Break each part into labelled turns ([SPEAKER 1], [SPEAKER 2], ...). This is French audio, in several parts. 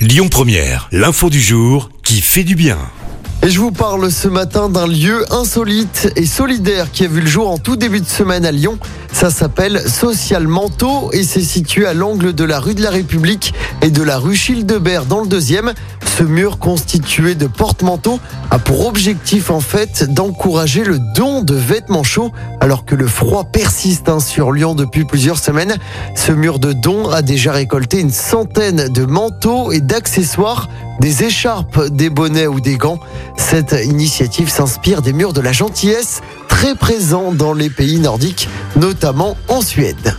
[SPEAKER 1] Lyon Première, l'info du jour qui fait du bien.
[SPEAKER 2] Et je vous parle ce matin d'un lieu insolite et solidaire qui a vu le jour en tout début de semaine à Lyon. Ça s'appelle Social Manteau et c'est situé à l'angle de la rue de la République et de la rue Childebert dans le deuxième. Ce mur constitué de porte-manteaux a pour objectif en fait d'encourager le don de vêtements chauds alors que le froid persiste hein, sur Lyon depuis plusieurs semaines. Ce mur de dons a déjà récolté une centaine de manteaux et d'accessoires, des écharpes, des bonnets ou des gants. Cette initiative s'inspire des murs de la gentillesse très présents dans les pays nordiques, notamment en Suède.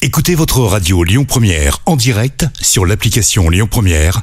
[SPEAKER 1] Écoutez votre radio Lyon Première en direct sur l'application Lyon Première,